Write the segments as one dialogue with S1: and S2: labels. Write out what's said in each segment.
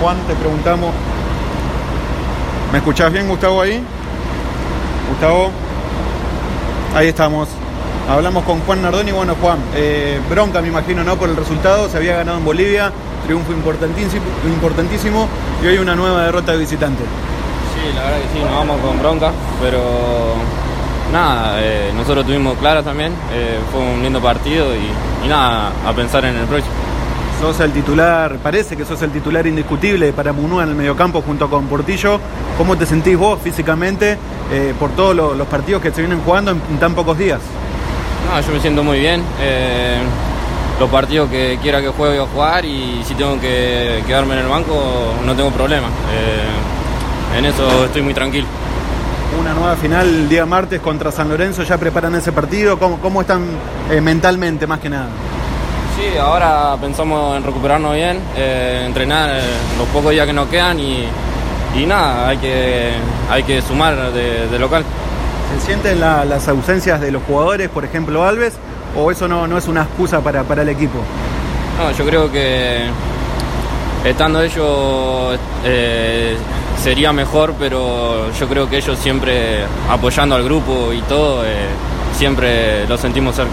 S1: Juan, te preguntamos. ¿Me escuchás bien, Gustavo, ahí? Gustavo. Ahí estamos. Hablamos con Juan Nardoni. Bueno, Juan, eh, bronca me imagino, ¿no? Por el resultado. Se había ganado en Bolivia. Triunfo importantísimo, importantísimo. Y hoy una nueva derrota de visitante.
S2: Sí, la verdad que sí, nos vamos con bronca. Pero nada, eh, nosotros tuvimos claras también. Eh, fue un lindo partido y, y nada, a pensar en el próximo.
S1: Sos el titular, parece que sos el titular indiscutible para Munúa en el mediocampo junto con Portillo. ¿Cómo te sentís vos físicamente eh, por todos lo- los partidos que se vienen jugando en, en tan pocos días?
S2: No, yo me siento muy bien. eh, los partidos que quiera que juegue voy a jugar y si tengo que quedarme en el banco no tengo problema. Eh, en eso estoy muy tranquilo.
S1: Una nueva final el día martes contra San Lorenzo, ¿ya preparan ese partido? ¿Cómo, cómo están mentalmente más que nada?
S2: Sí, ahora pensamos en recuperarnos bien, eh, entrenar eh, los pocos días que nos quedan y, y nada, hay que, hay que sumar de, de local.
S1: ¿Se sienten la- las ausencias de los jugadores, por ejemplo Alves, o eso no, no es una excusa para, para el equipo?
S2: No, yo creo que estando ellos eh, sería mejor, pero yo creo que ellos siempre apoyando al grupo y todo, eh, siempre lo sentimos cerca.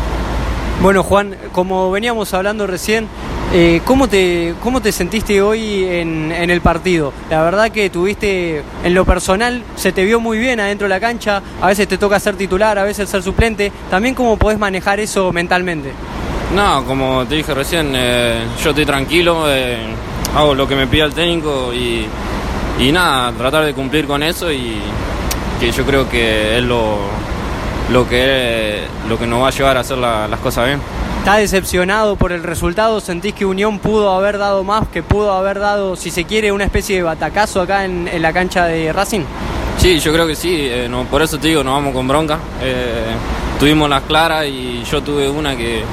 S3: Bueno, Juan, como veníamos hablando recién, eh, ¿cómo, te, ¿cómo te sentiste hoy en, en el partido? La verdad que tuviste, en lo personal, se te vio muy bien adentro de la cancha, a veces te toca ser titular, a veces ser suplente. También cómo podés manejar eso mentalmente.
S2: No, como te dije recién, eh, yo estoy tranquilo, eh, hago lo que me pida el técnico y, y nada, tratar de cumplir con eso y que yo creo que es lo, lo, que, lo que nos va a llevar a hacer la- las cosas bien.
S3: ¿Estás decepcionado por el resultado? ¿Sentís que Unión pudo haber dado más, que pudo haber dado, si se quiere, una especie de batacazo acá en, en la cancha de Racing?
S2: Sí, yo creo que sí, eh, no, por eso te digo, nos vamos con bronca. Eh, tuvimos las claras y yo tuve una que,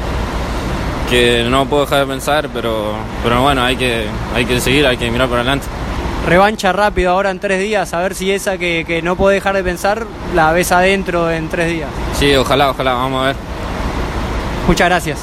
S2: que no puedo dejar de pensar, pero, pero bueno, hay que, hay que seguir, hay que mirar para adelante.
S3: Revancha rápido ahora en tres días, a ver si esa que, que no podés dejar de pensar la ves adentro en tres días.
S2: Sí, ojalá, ojalá, vamos a ver.
S3: Muchas gracias.